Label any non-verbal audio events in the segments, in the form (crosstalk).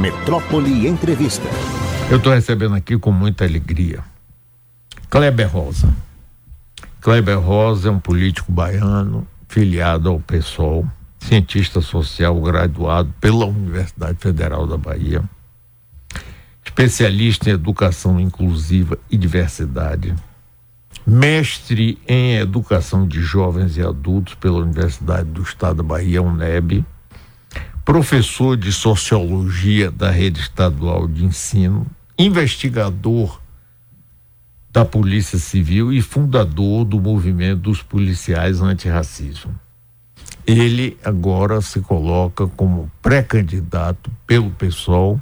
Metrópole Entrevista. Eu estou recebendo aqui com muita alegria Kleber Rosa. Kleber Rosa é um político baiano, filiado ao PSOL, cientista social graduado pela Universidade Federal da Bahia, especialista em educação inclusiva e diversidade, mestre em educação de jovens e adultos pela Universidade do Estado da Bahia, UNEB, professor de sociologia da rede estadual de ensino, investigador da Polícia Civil e fundador do movimento dos policiais antirracismo. Ele agora se coloca como pré-candidato pelo PSOL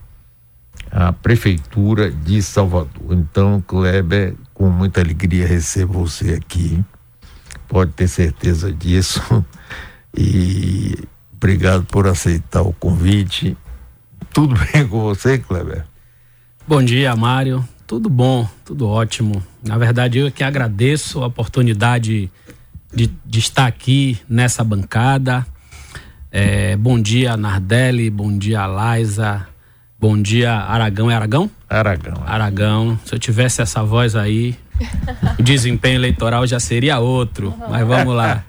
à Prefeitura de Salvador. Então, Kleber, com muita alegria recebo você aqui. Pode ter certeza disso. (laughs) E obrigado por aceitar o convite. Tudo (laughs) bem com você, Kleber? Bom dia, Mário. Tudo bom, tudo ótimo. Na verdade, eu que agradeço a oportunidade de, de estar aqui nessa bancada. É, bom dia, Nardelli. Bom dia, Laisa. Bom dia, Aragão. É Aragão? Aragão. Aragão. Se eu tivesse essa voz aí, o (laughs) desempenho eleitoral já seria outro. Mas vamos lá.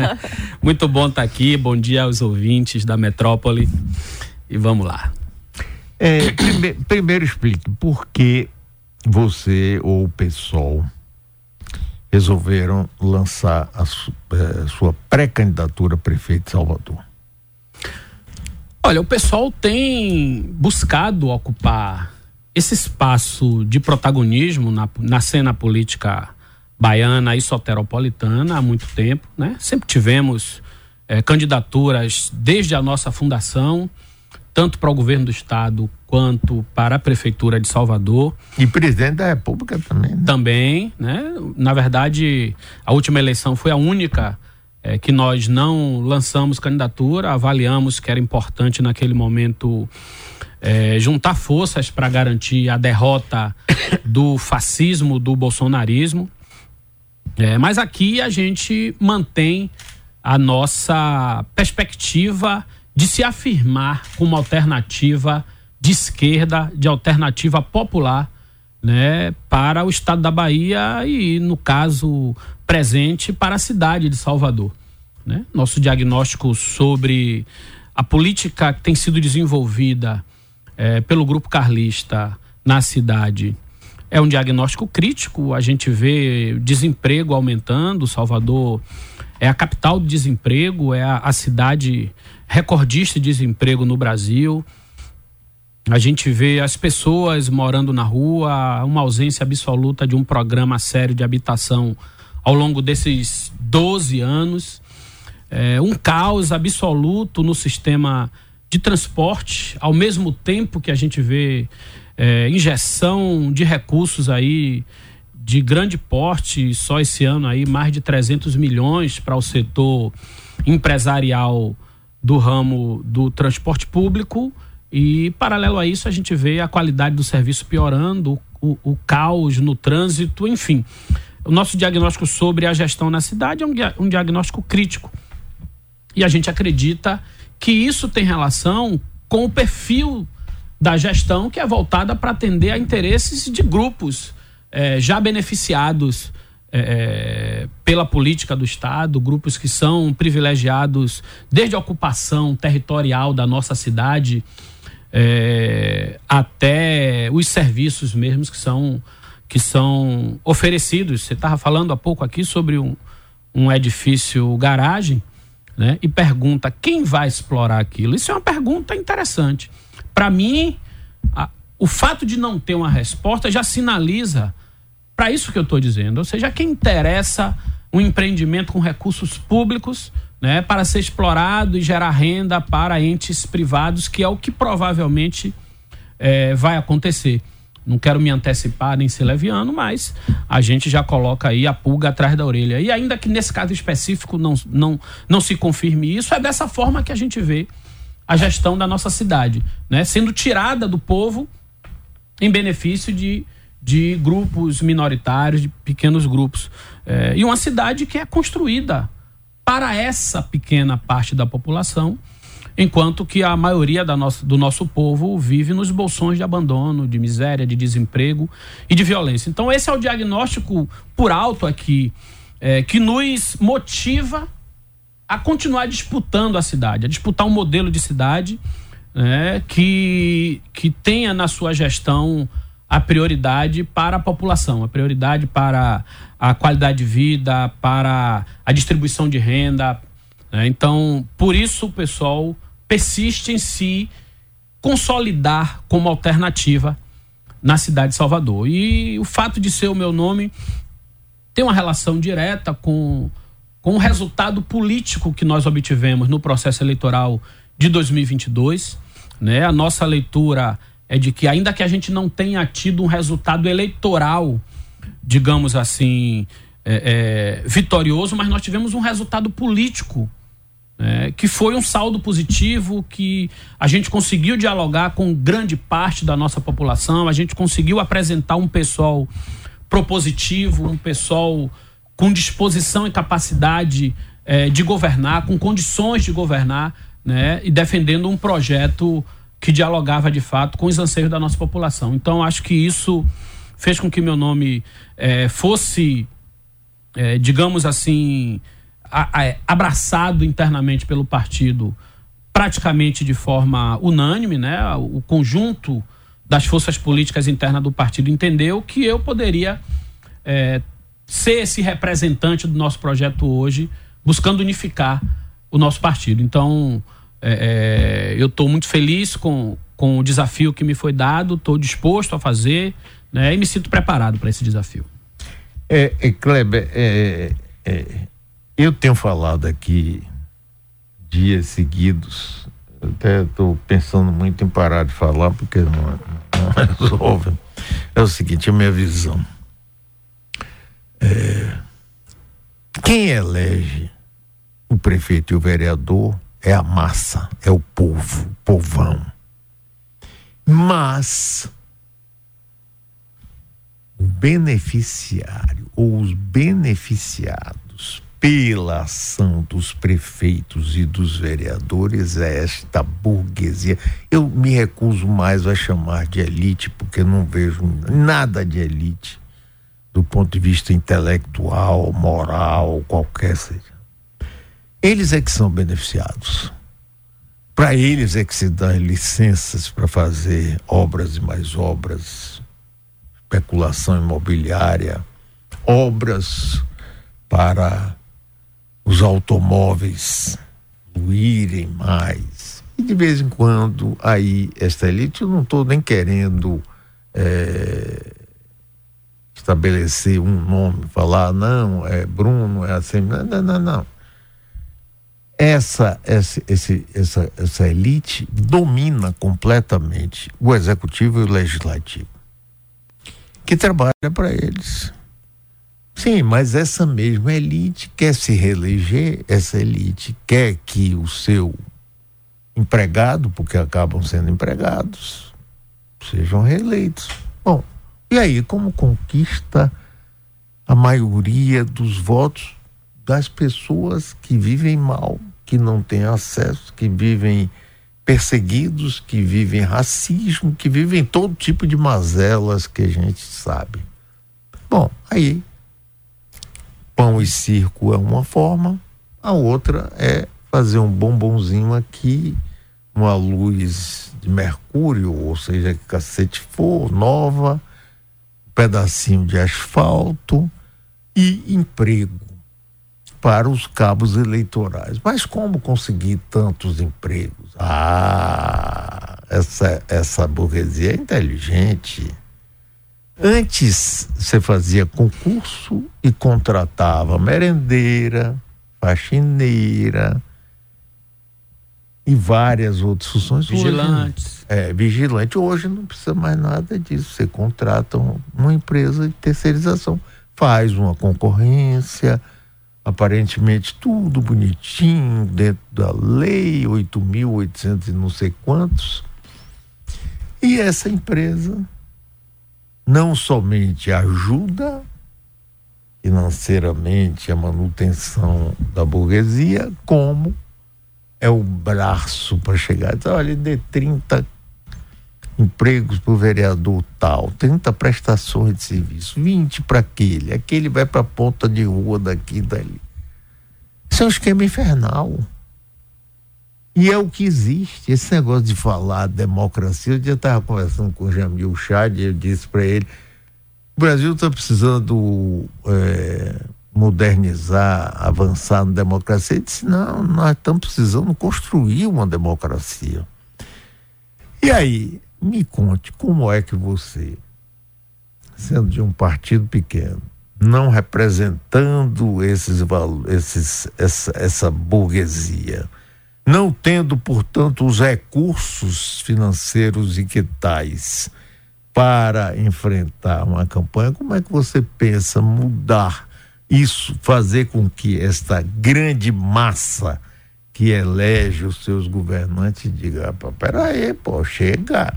(laughs) Muito bom estar aqui. Bom dia aos ouvintes da Metrópole. E vamos lá. É, prime, primeiro explique por que você ou o PSOL resolveram lançar a su, eh, sua pré-candidatura a prefeito de Salvador? Olha, o pessoal tem buscado ocupar esse espaço de protagonismo na, na cena política baiana e soteropolitana há muito tempo, né? Sempre tivemos eh, candidaturas desde a nossa fundação tanto para o governo do estado quanto para a prefeitura de Salvador. E presidente da República também. Né? Também, né? Na verdade, a última eleição foi a única é, que nós não lançamos candidatura, avaliamos que era importante naquele momento é, juntar forças para garantir a derrota (coughs) do fascismo, do bolsonarismo. É, mas aqui a gente mantém a nossa perspectiva de se afirmar como alternativa de esquerda, de alternativa popular, né, para o estado da Bahia e, no caso presente, para a cidade de Salvador. Né? Nosso diagnóstico sobre a política que tem sido desenvolvida é, pelo grupo carlista na cidade é um diagnóstico crítico. A gente vê desemprego aumentando. Salvador é a capital do desemprego, é a, a cidade recordista de desemprego no Brasil. A gente vê as pessoas morando na rua, uma ausência absoluta de um programa sério de habitação ao longo desses 12 anos. É, um caos absoluto no sistema de transporte, ao mesmo tempo que a gente vê é, injeção de recursos aí de grande porte, só esse ano aí mais de 300 milhões para o setor empresarial do ramo do transporte público e, paralelo a isso, a gente vê a qualidade do serviço piorando, o, o caos no trânsito, enfim. O nosso diagnóstico sobre a gestão na cidade é um, um diagnóstico crítico. E a gente acredita que isso tem relação com o perfil da gestão que é voltada para atender a interesses de grupos eh, já beneficiados é, pela política do Estado, grupos que são privilegiados desde a ocupação territorial da nossa cidade até os serviços mesmos que são, que são oferecidos. Você estava falando há pouco aqui sobre um, um edifício garagem né, e pergunta quem vai explorar aquilo. Isso é uma pergunta interessante. Para mim, a, o fato de não ter uma resposta já sinaliza para isso que eu estou dizendo. Ou seja, quem interessa um empreendimento com recursos públicos né, para ser explorado e gerar renda para entes privados, que é o que provavelmente é, vai acontecer. Não quero me antecipar nem ser leviano, mas a gente já coloca aí a pulga atrás da orelha. E ainda que nesse caso específico não, não, não se confirme isso, é dessa forma que a gente vê a gestão da nossa cidade, né? sendo tirada do povo em benefício de de grupos minoritários, de pequenos grupos. É, e uma cidade que é construída para essa pequena parte da população enquanto que a maioria nossa, do nosso povo vive nos bolsões de abandono, de miséria, de desemprego e de violência. Então, esse é o diagnóstico por alto aqui, é, que nos motiva a continuar disputando a cidade, a disputar um modelo de cidade né, que, que tenha na sua gestão a prioridade para a população, a prioridade para a qualidade de vida, para a distribuição de renda. Né? Então, por isso o pessoal persiste em se consolidar como alternativa na cidade de Salvador. E o fato de ser o meu nome tem uma relação direta com, com o resultado político que nós obtivemos no processo eleitoral de 2022. Né? A nossa leitura é de que, ainda que a gente não tenha tido um resultado eleitoral, digamos assim, é, é, vitorioso, mas nós tivemos um resultado político é, que foi um saldo positivo, que a gente conseguiu dialogar com grande parte da nossa população, a gente conseguiu apresentar um pessoal propositivo, um pessoal com disposição e capacidade é, de governar, com condições de governar, né, e defendendo um projeto que dialogava de fato com os anseios da nossa população. Então, acho que isso fez com que meu nome é, fosse, é, digamos assim, abraçado internamente pelo partido praticamente de forma unânime, né? O conjunto das forças políticas internas do partido entendeu que eu poderia é, ser esse representante do nosso projeto hoje, buscando unificar o nosso partido. Então, é, é, eu estou muito feliz com, com o desafio que me foi dado, estou disposto a fazer né, e me sinto preparado para esse desafio. É, é Kleber, é, é, eu tenho falado aqui dias seguidos, até estou pensando muito em parar de falar porque não, não (laughs) resolve. É o seguinte, a minha visão. É, quem elege o prefeito e o vereador é a massa, é o povo, o povão. Mas o beneficiário ou os beneficiados pela ação dos prefeitos e dos vereadores é esta burguesia. Eu me recuso mais a chamar de elite porque não vejo nada de elite do ponto de vista intelectual, moral, qualquer seja. Eles é que são beneficiados. Para eles é que se dá licenças para fazer obras e mais obras, especulação imobiliária, obras para os automóveis fluírem mais. E de vez em quando, aí, esta elite, eu não estou nem querendo é, estabelecer um nome, falar, não, é Bruno, é assim, não, não, não. não essa, essa, esse, essa, essa elite domina completamente o executivo e o legislativo, que trabalha para eles. Sim, mas essa mesma elite quer se reeleger, essa elite quer que o seu empregado, porque acabam sendo empregados, sejam reeleitos. Bom, e aí como conquista a maioria dos votos das pessoas que vivem mal que não têm acesso, que vivem perseguidos, que vivem racismo, que vivem todo tipo de mazelas que a gente sabe. Bom, aí pão e circo é uma forma, a outra é fazer um bombonzinho aqui, uma luz de mercúrio, ou seja, que cacete for, nova, um pedacinho de asfalto e emprego para os cabos eleitorais. Mas como conseguir tantos empregos? Ah, essa, essa burguesia é inteligente. Antes você fazia concurso e contratava merendeira, faxineira e várias outras funções. Vigilantes. Hoje, é, vigilante. Hoje não precisa mais nada disso. Você contrata uma empresa de terceirização, faz uma concorrência aparentemente tudo bonitinho, dentro da lei, 8.800 e não sei quantos. E essa empresa não somente ajuda financeiramente a manutenção da burguesia, como é o braço para chegar. Então, olha, dê 30 empregos para o vereador tal, 30 prestações de serviço, 20 para aquele, aquele vai para a ponta de rua daqui e dali. Isso é um esquema infernal. E é o que existe. Esse negócio de falar democracia, eu já estava conversando com o Jamil Chad e eu disse para ele: o Brasil está precisando é, modernizar, avançar na democracia. Ele disse: não, nós estamos precisando construir uma democracia. E aí, me conte como é que você, sendo de um partido pequeno, não representando esses esses essa, essa burguesia, não tendo, portanto, os recursos financeiros e que tais para enfrentar uma campanha, como é que você pensa mudar isso, fazer com que esta grande massa que elege os seus governantes diga, peraí, pô, chega,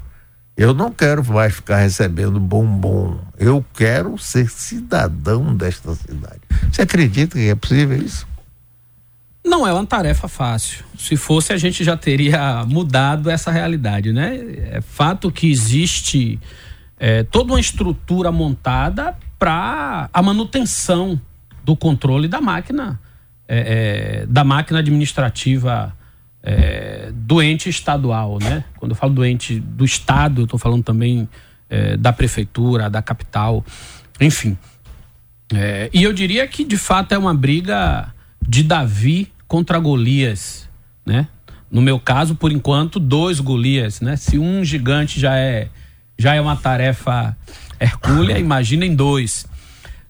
eu não quero mais ficar recebendo bombom. Eu quero ser cidadão desta cidade. Você acredita que é possível isso? Não é uma tarefa fácil. Se fosse, a gente já teria mudado essa realidade, né? É fato que existe é, toda uma estrutura montada para a manutenção do controle da máquina, é, é, da máquina administrativa é, doente estadual, né? Quando eu falo doente do estado, eu estou falando também é, da prefeitura, da capital, enfim. É, e eu diria que de fato é uma briga de Davi contra Golias, né? No meu caso, por enquanto, dois Golias, né? Se um gigante já é já é uma tarefa hercúlea, imaginem dois.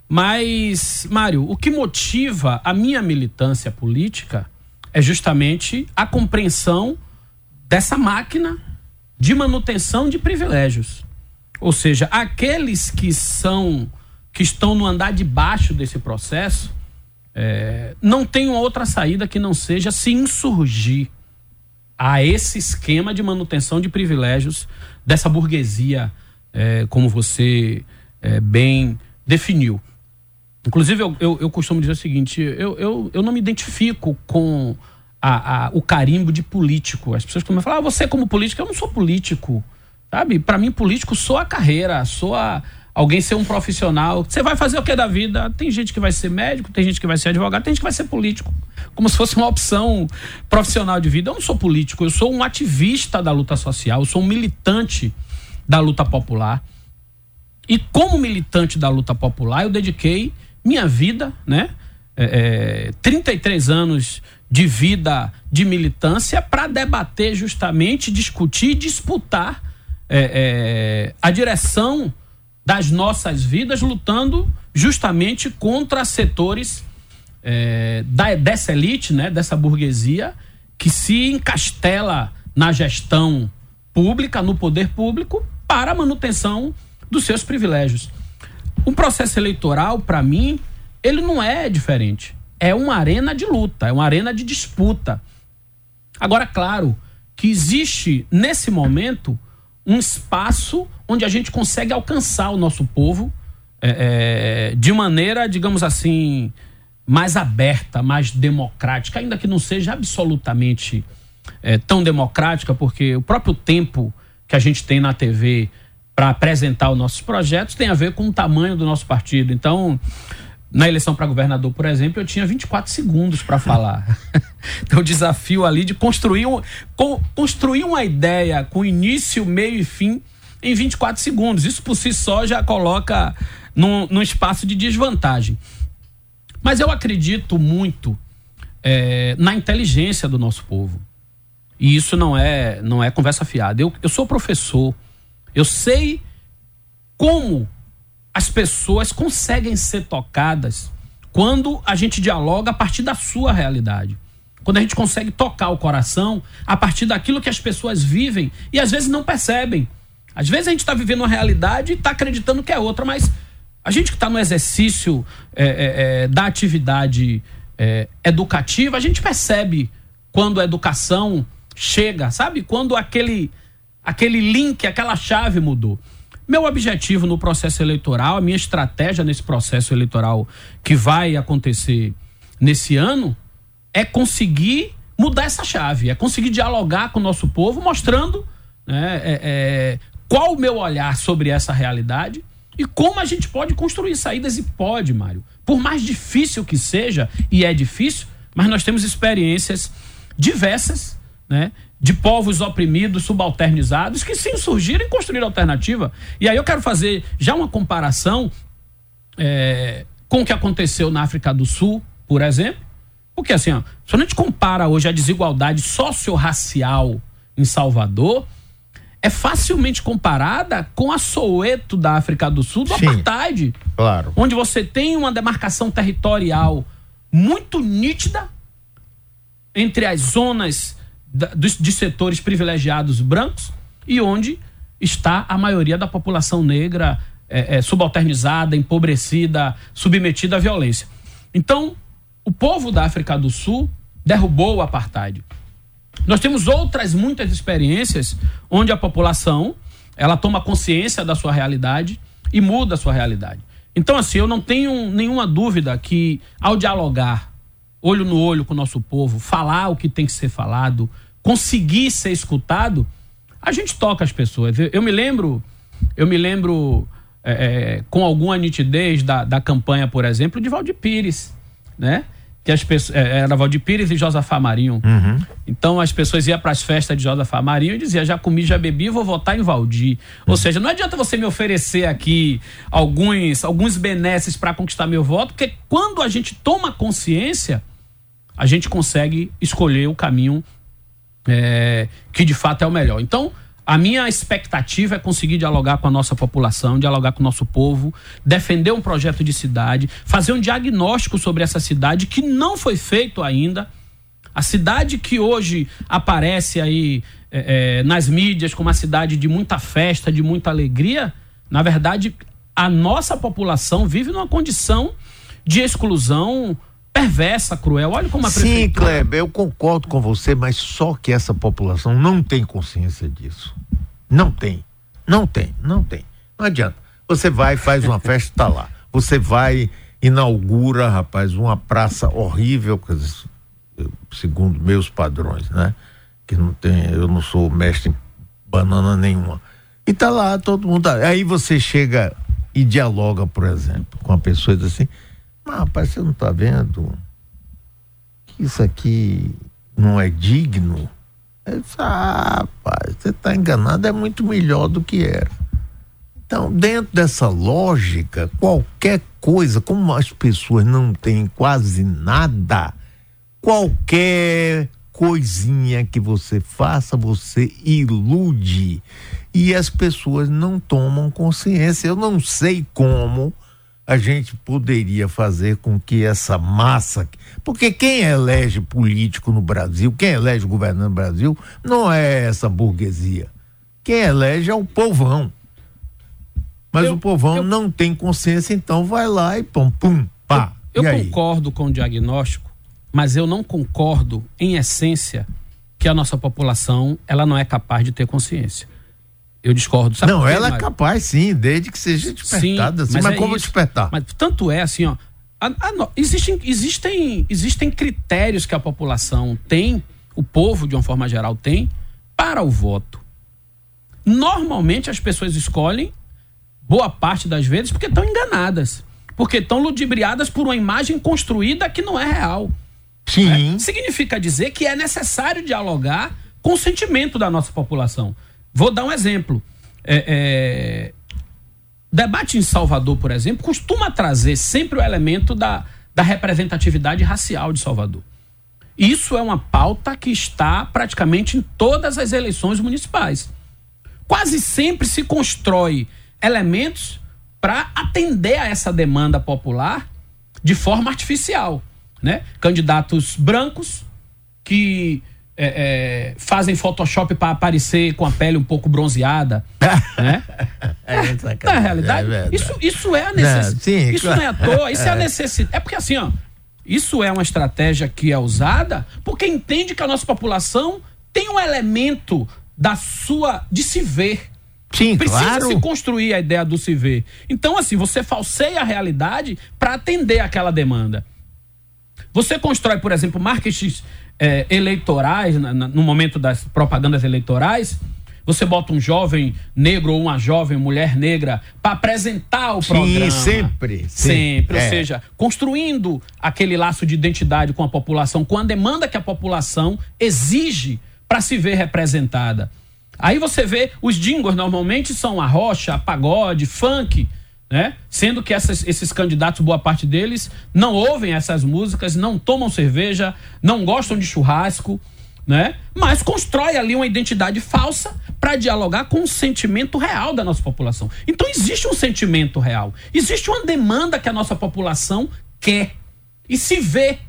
Mas, Mário, o que motiva a minha militância política é justamente a compreensão dessa máquina de manutenção de privilégios. Ou seja, aqueles que são que estão no andar de baixo desse processo é, não tem outra saída que não seja se insurgir a esse esquema de manutenção de privilégios dessa burguesia, é, como você é, bem definiu. Inclusive, eu, eu, eu, costumo dizer o seguinte: eu, eu, eu não me identifico com a, a, o carimbo de político. As pessoas costumam falar, ah, você como político, eu não sou político. Sabe? Para mim, político sou a carreira, sou a, alguém ser um profissional. Você vai fazer o que da vida? Tem gente que vai ser médico, tem gente que vai ser advogado, tem gente que vai ser político. Como se fosse uma opção profissional de vida. Eu não sou político, eu sou um ativista da luta social, eu sou um militante da luta popular. E como militante da luta popular, eu dediquei minha vida, né? É, é, 33 anos de vida de militância para debater justamente, discutir, disputar é, a direção das nossas vidas, lutando justamente contra setores é, da, dessa elite, né, dessa burguesia que se encastela na gestão pública, no poder público, para a manutenção dos seus privilégios. Um processo eleitoral, para mim, ele não é diferente. É uma arena de luta, é uma arena de disputa. Agora, claro que existe, nesse momento, um espaço onde a gente consegue alcançar o nosso povo é, é, de maneira, digamos assim, mais aberta, mais democrática, ainda que não seja absolutamente é, tão democrática, porque o próprio tempo que a gente tem na TV para apresentar os nossos projetos tem a ver com o tamanho do nosso partido. Então, na eleição para governador, por exemplo, eu tinha 24 segundos para falar. (laughs) então, o desafio ali de construir, um, construir uma ideia com início, meio e fim em 24 segundos. Isso por si só já coloca num, num espaço de desvantagem. Mas eu acredito muito é, na inteligência do nosso povo. E isso não é, não é conversa fiada. Eu, eu sou professor eu sei como as pessoas conseguem ser tocadas quando a gente dialoga a partir da sua realidade. Quando a gente consegue tocar o coração a partir daquilo que as pessoas vivem e às vezes não percebem. Às vezes a gente está vivendo uma realidade e está acreditando que é outra, mas a gente que está no exercício é, é, é, da atividade é, educativa, a gente percebe quando a educação chega, sabe? Quando aquele aquele link, aquela chave mudou. Meu objetivo no processo eleitoral, a minha estratégia nesse processo eleitoral que vai acontecer nesse ano, é conseguir mudar essa chave, é conseguir dialogar com o nosso povo, mostrando né, é, é, qual o meu olhar sobre essa realidade e como a gente pode construir saídas. E pode, Mário. Por mais difícil que seja, e é difícil, mas nós temos experiências diversas, né? De povos oprimidos, subalternizados, que sim surgiram e construíram alternativa. E aí eu quero fazer já uma comparação é, com o que aconteceu na África do Sul, por exemplo. Porque assim, ó, se a gente compara hoje a desigualdade socio-racial em Salvador, é facilmente comparada com a Soweto da África do Sul, do Sim, apartheid. Claro. Onde você tem uma demarcação territorial muito nítida entre as zonas da, dos, de setores privilegiados brancos e onde está a maioria da população negra é, é, subalternizada, empobrecida, submetida à violência. Então, o povo da África do Sul derrubou o apartheid. Nós temos outras muitas experiências onde a população ela toma consciência da sua realidade e muda a sua realidade. Então, assim, eu não tenho nenhuma dúvida que ao dialogar olho no olho com o nosso povo, falar o que tem que ser falado, conseguir ser escutado, a gente toca as pessoas. Eu, me lembro, eu me lembro é, com alguma nitidez da, da campanha, por exemplo, de Valdir Pires, né? Que as pessoas é, era Valdir Pires e Josafá Marinho. Uhum. Então as pessoas iam para as festas de Josafá Marinho e diziam: já comi, já bebi, vou votar em Valdir. Uhum. Ou seja, não adianta você me oferecer aqui alguns, alguns benesses para conquistar meu voto, porque quando a gente toma consciência, a gente consegue escolher o caminho é, que de fato é o melhor. Então, a minha expectativa é conseguir dialogar com a nossa população, dialogar com o nosso povo, defender um projeto de cidade, fazer um diagnóstico sobre essa cidade que não foi feito ainda. A cidade que hoje aparece aí é, é, nas mídias como uma cidade de muita festa, de muita alegria, na verdade, a nossa população vive numa condição de exclusão perversa, cruel. Olha como a prefeitura... Sim, Kleber, eu concordo com você, mas só que essa população não tem consciência disso. Não tem. Não tem, não tem. Não adianta. Você vai, faz uma (laughs) festa, tá lá. Você vai, inaugura, rapaz, uma praça horrível, segundo meus padrões, né? Que não tem, eu não sou mestre em banana nenhuma. E tá lá, todo mundo. Tá, aí você chega e dialoga, por exemplo, com a pessoa e diz assim: mas, rapaz, você não está vendo que isso aqui não é digno? Eu disse, ah, rapaz, você está enganado, é muito melhor do que era. Então, dentro dessa lógica, qualquer coisa, como as pessoas não têm quase nada, qualquer coisinha que você faça, você ilude. E as pessoas não tomam consciência. Eu não sei como a gente poderia fazer com que essa massa. Porque quem elege político no Brasil, quem elege governante no Brasil, não é essa burguesia. Quem elege é o povão. Mas eu, o povão eu, não tem consciência, então vai lá e pum, pum, pá. Eu, eu concordo com o diagnóstico, mas eu não concordo, em essência, que a nossa população ela não é capaz de ter consciência. Eu discordo. Sabe não, ela é capaz, sim, desde que seja despertada. Sim, assim, mas, mas é como isso. despertar? Mas tanto é assim, ó. A, a, existem, existem, existem critérios que a população tem, o povo, de uma forma geral, tem, para o voto. Normalmente as pessoas escolhem, boa parte das vezes, porque estão enganadas. Porque estão ludibriadas por uma imagem construída que não é real. Sim. É, significa dizer que é necessário dialogar com o sentimento da nossa população. Vou dar um exemplo. É, é, debate em Salvador, por exemplo, costuma trazer sempre o elemento da, da representatividade racial de Salvador. Isso é uma pauta que está praticamente em todas as eleições municipais. Quase sempre se constrói elementos para atender a essa demanda popular de forma artificial. Né? Candidatos brancos que é, é, fazem Photoshop para aparecer com a pele um pouco bronzeada. (laughs) né? É, Na realidade, é isso, isso é a necessidade. Isso não é à toa, isso é, a é. necessidade. É porque assim, ó, isso é uma estratégia que é usada porque entende que a nossa população tem um elemento da sua. de se ver. Sim, Precisa claro. se construir a ideia do se ver. Então, assim, você falseia a realidade para atender aquela demanda. Você constrói, por exemplo, marketing é, eleitorais, na, na, no momento das propagandas eleitorais, você bota um jovem negro ou uma jovem mulher negra para apresentar o Sim, programa. sempre. Sempre. É. Ou seja, construindo aquele laço de identidade com a população, com a demanda que a população exige para se ver representada. Aí você vê, os jingles normalmente são a rocha, a pagode, funk, né? Sendo que essas, esses candidatos, boa parte deles, não ouvem essas músicas, não tomam cerveja, não gostam de churrasco, né? Mas constrói ali uma identidade falsa para dialogar com o sentimento real da nossa população. Então existe um sentimento real, existe uma demanda que a nossa população quer e se vê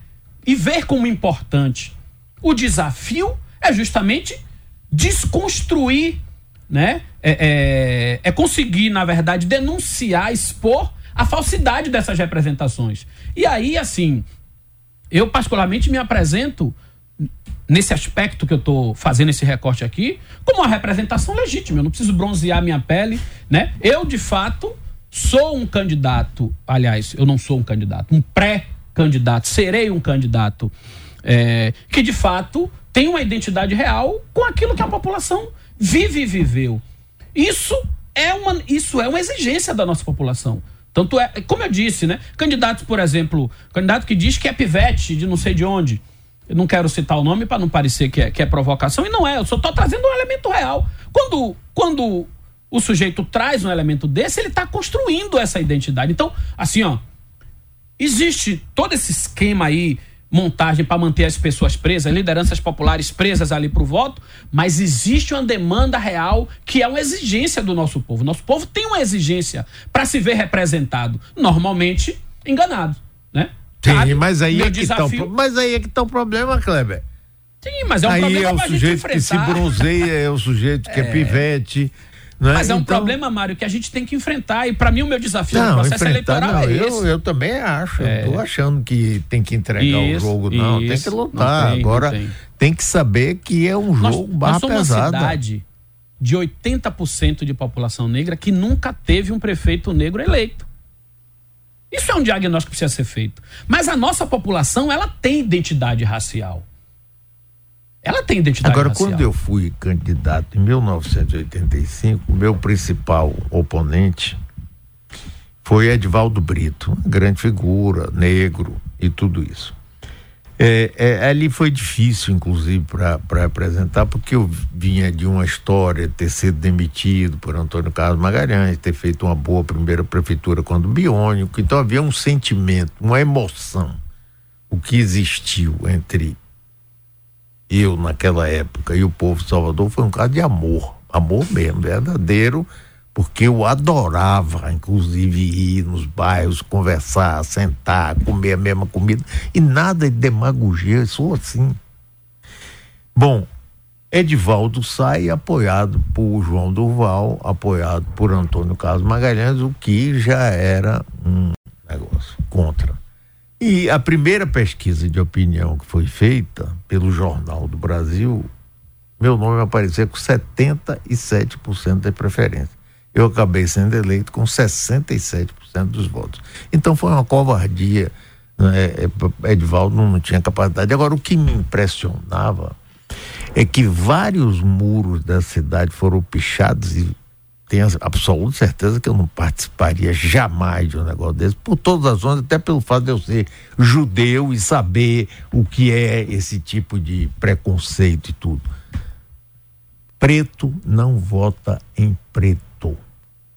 e ver como importante. O desafio é justamente desconstruir, né? É, é, é conseguir, na verdade, denunciar, expor a falsidade dessas representações. E aí, assim, eu particularmente me apresento nesse aspecto que eu estou fazendo esse recorte aqui, como uma representação legítima. Eu não preciso bronzear minha pele, né? Eu, de fato, sou um candidato. Aliás, eu não sou um candidato, um pré-candidato. Serei um candidato é, que, de fato, tem uma identidade real com aquilo que a população vive e viveu. Isso é uma, isso é uma exigência da nossa população. Tanto é, como eu disse, né? Candidatos, por exemplo, candidato que diz que é pivete de não sei de onde. Eu não quero citar o nome para não parecer que é, que é provocação, e não é, eu só estou trazendo um elemento real. Quando, quando o sujeito traz um elemento desse, ele está construindo essa identidade. Então, assim, ó, existe todo esse esquema aí, montagem para manter as pessoas presas, lideranças populares presas ali para o voto, mas existe uma demanda real que é uma exigência do nosso povo. Nosso povo tem uma exigência para se ver representado, normalmente enganado, né? Sim, mas aí, é que tá o, mas aí é que tá o problema, Kleber. Sim, mas é um aí problema é o sujeito que se bronzeia, é o sujeito que é, (laughs) pivete. Né? Mas é um Então- problema, Mário, que a gente tem que enfrentar. E para mim o meu desafio no Não, processo enfrentar, eleitoral não, é eu, esse. eu também acho. Eu tô achando que tem que entregar Isso, o jogo, não. tem que isso. lutar. Tem, Agora tem. tem. que saber que é um Nós, jogo nós barra somos uma cidade de 80% de população negra que nunca teve um prefeito negro eleito. Isso é um diagnóstico que precisa ser feito. Mas a nossa população, ela tem identidade racial. Ela tem identidade Agora, racial. quando eu fui candidato em 1985, o meu principal oponente foi Edvaldo Brito, grande figura, negro e tudo isso. É, é, ali foi difícil, inclusive, para apresentar, porque eu vinha de uma história, ter sido demitido por Antônio Carlos Magalhães, ter feito uma boa primeira prefeitura quando biônico, então havia um sentimento, uma emoção, o que existiu entre eu naquela época e o povo de Salvador foi um caso de amor, amor mesmo, verdadeiro, porque eu adorava, inclusive, ir nos bairros, conversar, sentar, comer a mesma comida e nada de demagogia, eu sou assim. Bom, Edivaldo sai apoiado por João Durval, apoiado por Antônio Carlos Magalhães, o que já era um negócio contra. E a primeira pesquisa de opinião que foi feita pelo Jornal do Brasil, meu nome apareceu com 77% de preferência. Eu acabei sendo eleito com 67% dos votos. Então foi uma covardia. Né? Edvaldo não tinha capacidade. Agora, o que me impressionava é que vários muros da cidade foram pichados e tenho absoluta certeza que eu não participaria jamais de um negócio desse, por todas as razões, até pelo fato de eu ser judeu e saber o que é esse tipo de preconceito e tudo. Preto não vota em preto.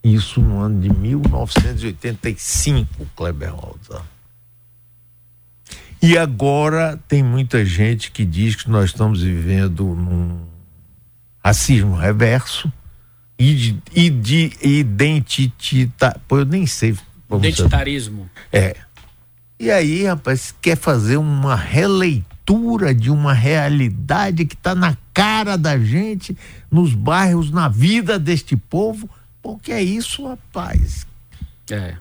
Isso no ano de 1985, Kleber Rosa. E agora tem muita gente que diz que nós estamos vivendo num racismo reverso e de, e de identitar. Pô, eu nem sei. Identitarismo. É. E aí, rapaz, quer fazer uma releitura de uma realidade que está na cara da gente, nos bairros, na vida deste povo. Pô, que é isso, rapaz? É.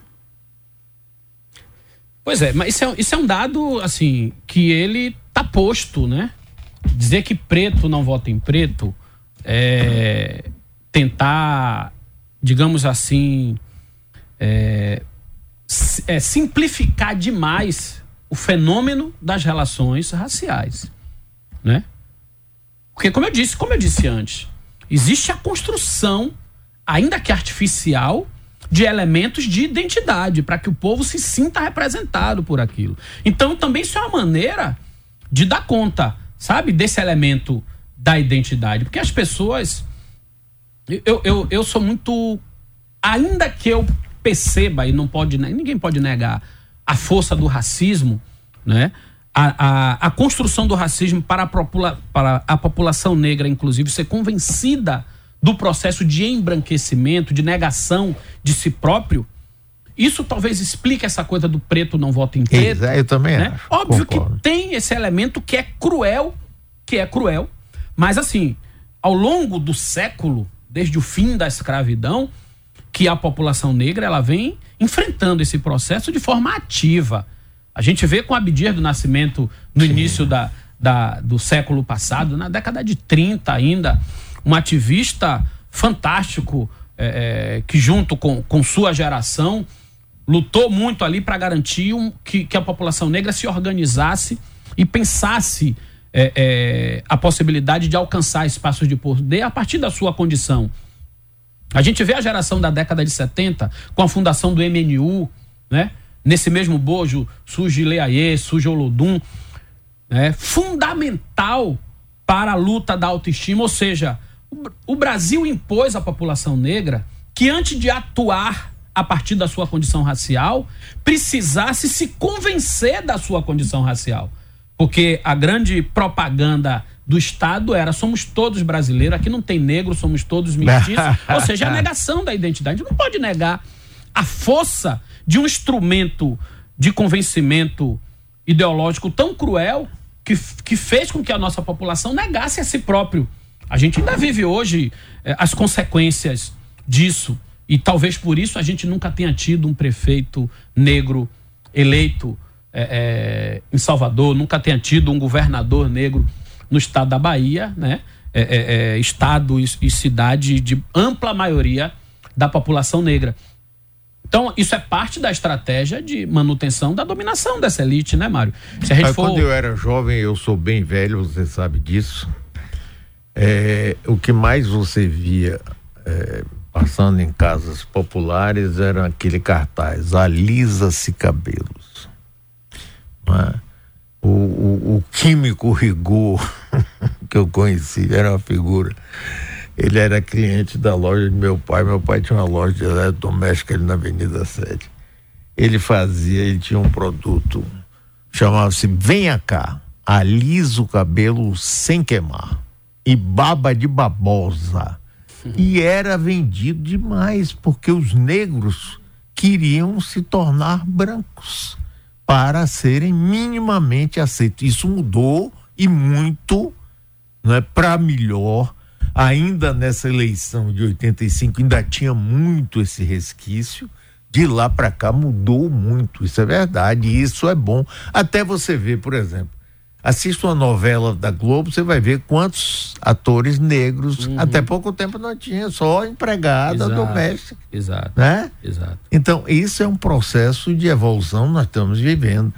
Pois é, mas isso é, isso é um dado, assim, que ele tá posto, né? Dizer que preto não vota em preto é tentar, digamos assim, é, é simplificar demais o fenômeno das relações raciais. né? Porque como eu disse, como eu disse antes, existe a construção, ainda que artificial, de elementos de identidade para que o povo se sinta representado por aquilo. Então também isso é uma maneira de dar conta, sabe, desse elemento da identidade, porque as pessoas eu, eu, eu sou muito ainda que eu perceba e não pode ninguém pode negar a força do racismo, né? A, a, a construção do racismo para a, popula, para a população negra, inclusive, ser convencida do processo de embranquecimento, de negação de si próprio, isso talvez explique essa coisa do preto não vota em preto. eu também né? acho. Óbvio Concordo. que tem esse elemento que é cruel, que é cruel, mas assim, ao longo do século, desde o fim da escravidão, que a população negra ela vem enfrentando esse processo de forma ativa. A gente vê com Abdias do Nascimento no Sim. início da, da, do século passado, na década de 30 ainda, um ativista fantástico é, é, que junto com, com sua geração lutou muito ali para garantir um, que, que a população negra se organizasse e pensasse é, é, a possibilidade de alcançar espaços de poder a partir da sua condição. A gente vê a geração da década de 70 com a fundação do MNU, né? Nesse mesmo bojo surge Leaie, surge Olodum, né? fundamental para a luta da autoestima, ou seja, o Brasil impôs à população negra que antes de atuar a partir da sua condição racial, precisasse se convencer da sua condição racial. Porque a grande propaganda do Estado era somos todos brasileiros, aqui não tem negro, somos todos mestiços. (laughs) Ou seja, a negação da identidade. Não pode negar a força de um instrumento de convencimento ideológico tão cruel que, que fez com que a nossa população negasse a si próprio. A gente ainda vive hoje eh, as consequências disso. E talvez por isso a gente nunca tenha tido um prefeito negro eleito eh, eh, em Salvador, nunca tenha tido um governador negro no estado da Bahia, né? É, é, é, estado e, e cidade de ampla maioria da população negra. Então, isso é parte da estratégia de manutenção da dominação dessa elite, né, Mário? Se a gente for... Quando eu era jovem, eu sou bem velho, você sabe disso. É, o que mais você via é, passando em casas populares era aquele cartaz: alisa-se cabelos. É? o, o, o químico Rigor, (laughs) que eu conheci, era uma figura. Ele era cliente da loja de meu pai. Meu pai tinha uma loja de eletrodoméstica ali na Avenida 7. Ele fazia, ele tinha um produto, chamava-se Venha cá, alisa o cabelo sem queimar. E baba de babosa. E era vendido demais, porque os negros queriam se tornar brancos para serem minimamente aceitos. Isso mudou e muito é para melhor. Ainda nessa eleição de 85 ainda tinha muito esse resquício. De lá para cá mudou muito, isso é verdade, e isso é bom. Até você ver, por exemplo, Assista uma novela da Globo, você vai ver quantos atores negros. Uhum. Até pouco tempo não tinha, só empregada exato, doméstica. Exato. Né? Exato. Então, isso é um processo de evolução nós estamos vivendo.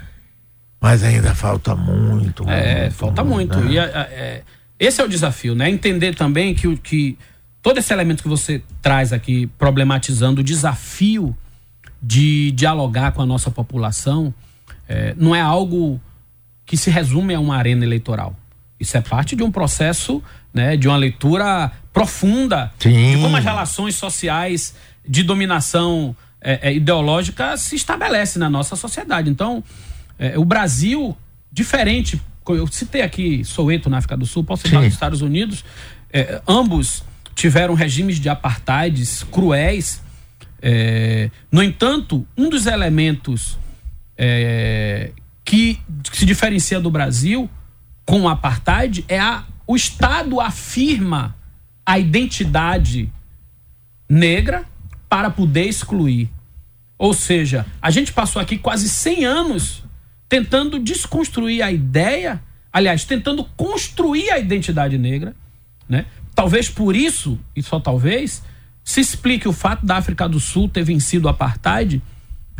Mas ainda falta muito. É, muito, falta muito. muito. Né? E a, a, é, esse é o desafio, né? Entender também que, que todo esse elemento que você traz aqui, problematizando o desafio de dialogar com a nossa população, é, não é algo que se resume a uma arena eleitoral. Isso é parte de um processo, né, de uma leitura profunda Sim. de como as relações sociais de dominação é, é, ideológica se estabelecem na nossa sociedade. Então, é, o Brasil, diferente, eu citei aqui Soweto na África do Sul, posso citar nos Estados Unidos, é, ambos tiveram regimes de apartheids cruéis. É, no entanto, um dos elementos é, que se diferencia do Brasil com o apartheid é a, o Estado afirma a identidade negra para poder excluir. Ou seja, a gente passou aqui quase 100 anos tentando desconstruir a ideia, aliás, tentando construir a identidade negra, né? Talvez por isso, e só talvez, se explique o fato da África do Sul ter vencido o apartheid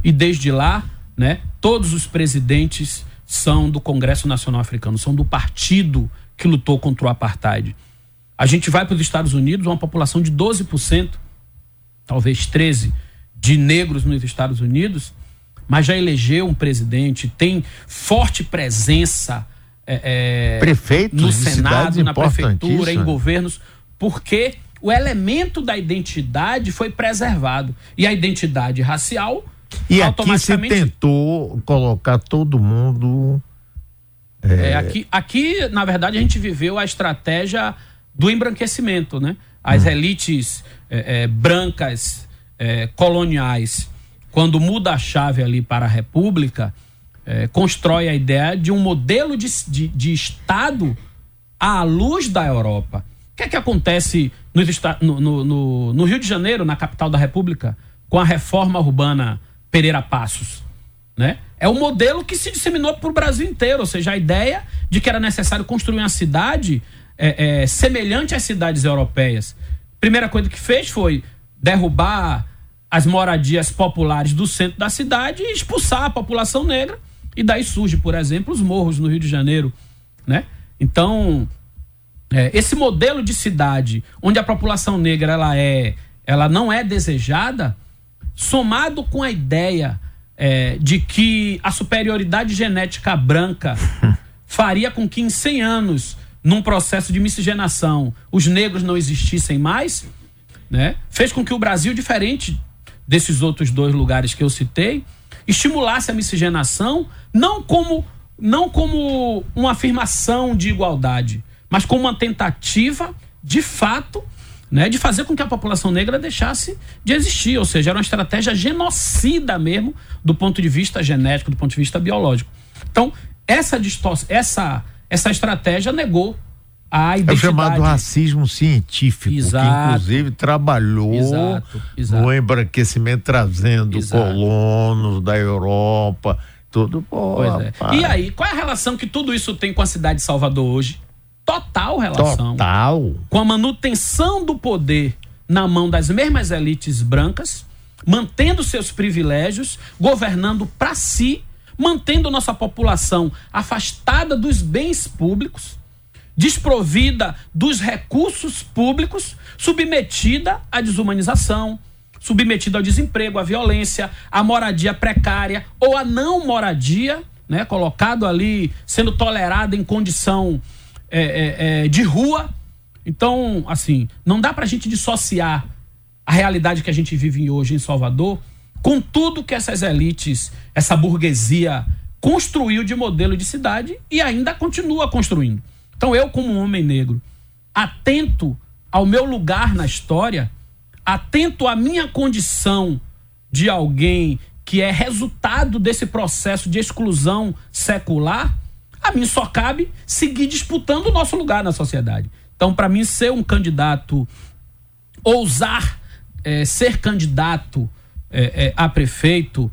e desde lá né? Todos os presidentes são do Congresso Nacional Africano, são do partido que lutou contra o apartheid. A gente vai para os Estados Unidos, uma população de 12%, talvez 13% de negros nos Estados Unidos, mas já elegeu um presidente, tem forte presença é, é, Prefeitos no Senado, na prefeitura, em governos, porque o elemento da identidade foi preservado. E a identidade racial. E aqui se tentou colocar todo mundo. É... é... aqui, aqui, na verdade, a gente viveu a estratégia do embranquecimento, né? As hum. elites é, é, brancas é, coloniais, quando muda a chave ali para a república, é, constrói a ideia de um modelo de, de, de Estado à luz da Europa. O que é que acontece no, no, no, no Rio de Janeiro, na capital da República, com a reforma urbana Pereira Passos? Né? É um modelo que se disseminou para o Brasil inteiro, ou seja, a ideia de que era necessário construir uma cidade é, é, semelhante às cidades europeias. Primeira coisa que fez foi derrubar as moradias populares do centro da cidade e expulsar a população negra. E daí surge, por exemplo, os morros no Rio de Janeiro, né? Então, é, esse modelo de cidade onde a população negra ela é, ela não é desejada, somado com a ideia é, de que a superioridade genética branca (laughs) faria com que em 100 anos, num processo de miscigenação, os negros não existissem mais, né? Fez com que o Brasil, diferente desses outros dois lugares que eu citei, estimulasse a miscigenação não como não como uma afirmação de igualdade, mas como uma tentativa, de fato, né, de fazer com que a população negra deixasse de existir, ou seja, era uma estratégia genocida mesmo do ponto de vista genético, do ponto de vista biológico. Então, essa distorção, essa essa estratégia negou a identidade. É o chamado racismo científico, exato. que inclusive trabalhou exato, exato. no embranquecimento, trazendo colonos da Europa, tudo. Pô, pois é. E aí, qual é a relação que tudo isso tem com a cidade de Salvador hoje? Total relação total. com a manutenção do poder na mão das mesmas elites brancas, mantendo seus privilégios, governando para si, mantendo nossa população afastada dos bens públicos, desprovida dos recursos públicos, submetida à desumanização, submetida ao desemprego, à violência, à moradia precária ou à não moradia, né, colocado ali, sendo tolerado em condição é, é, é, de rua. Então, assim, não dá para a gente dissociar a realidade que a gente vive hoje em Salvador com tudo que essas elites, essa burguesia construiu de modelo de cidade e ainda continua construindo. Então, eu, como um homem negro, atento ao meu lugar na história, atento à minha condição de alguém que é resultado desse processo de exclusão secular, a mim só cabe seguir disputando o nosso lugar na sociedade. Então, para mim, ser um candidato, ousar é, ser candidato é, é, a prefeito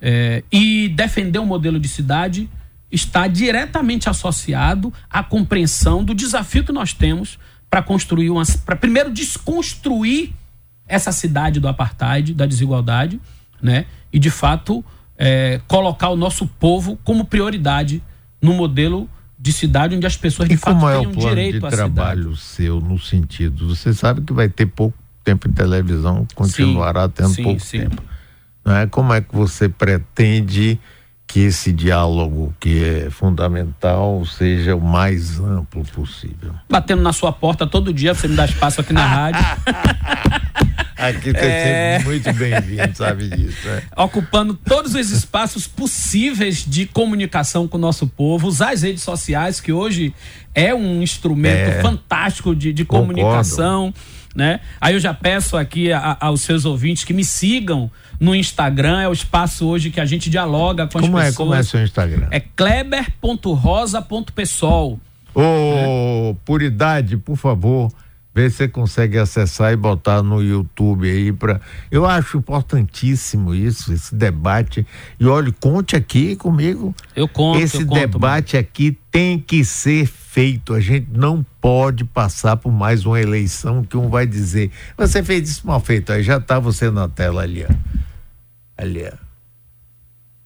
é, e defender um modelo de cidade está diretamente associado à compreensão do desafio que nós temos para construir uma. para primeiro desconstruir essa cidade do apartheid, da desigualdade, né? E de fato é, colocar o nosso povo como prioridade no modelo de cidade onde as pessoas de e fato como é o plano direito de trabalho cidade. seu no sentido você sabe que vai ter pouco tempo em televisão continuará sim, tendo sim, pouco sim. tempo não é como é que você pretende que esse diálogo que é fundamental seja o mais amplo possível batendo na sua porta todo dia você me dá espaço aqui na rádio (laughs) Aqui você é... sempre muito bem-vindo, sabe disso. Né? Ocupando todos os espaços possíveis de comunicação com o nosso povo, usar as redes sociais, que hoje é um instrumento é... fantástico de, de comunicação. Né? Aí eu já peço aqui a, aos seus ouvintes que me sigam no Instagram, é o espaço hoje que a gente dialoga com como as pessoas. É, como é seu Instagram? É kleber.rosa.pessoal. Ô, oh, é. por idade, por favor, Vê se você consegue acessar e botar no YouTube aí para. Eu acho importantíssimo isso, esse debate. E olha, conte aqui comigo. Eu conto. Esse eu debate conto, aqui tem que ser feito. A gente não pode passar por mais uma eleição que um vai dizer. Você fez isso mal feito. Aí já tá você na tela ali, ó. Ali, ó.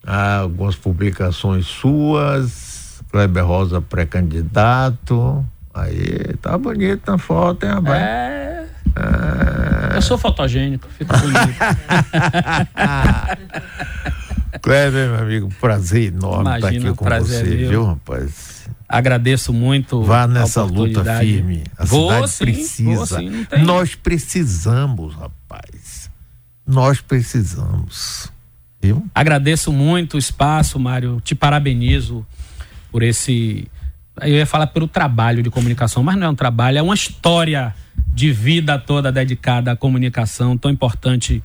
Ah, algumas publicações suas. Kleber Rosa pré-candidato Aí, tá bonito na foto, hein, rapaz? É. é... Eu sou fotogênico, fica bonito. (laughs) Kleber, meu amigo, prazer enorme estar aqui com você, é viu, rapaz? Agradeço muito. Vá nessa luta firme. A vou, cidade sim, precisa. Sim, Nós precisamos, rapaz. Nós precisamos. Viu? Agradeço muito o espaço, Mário. Te parabenizo por esse. Eu ia falar pelo trabalho de comunicação, mas não é um trabalho, é uma história de vida toda dedicada à comunicação tão importante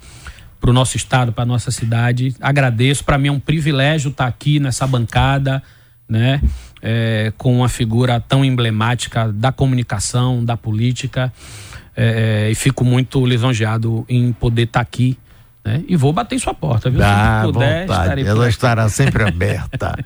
para o nosso estado, para a nossa cidade. Agradeço. Para mim é um privilégio estar aqui nessa bancada, né? É, com uma figura tão emblemática da comunicação, da política. É, e fico muito lisonjeado em poder estar aqui. Né? E vou bater em sua porta, viu? Dá, Se puder, vontade. Ela estará sempre (laughs) aberta.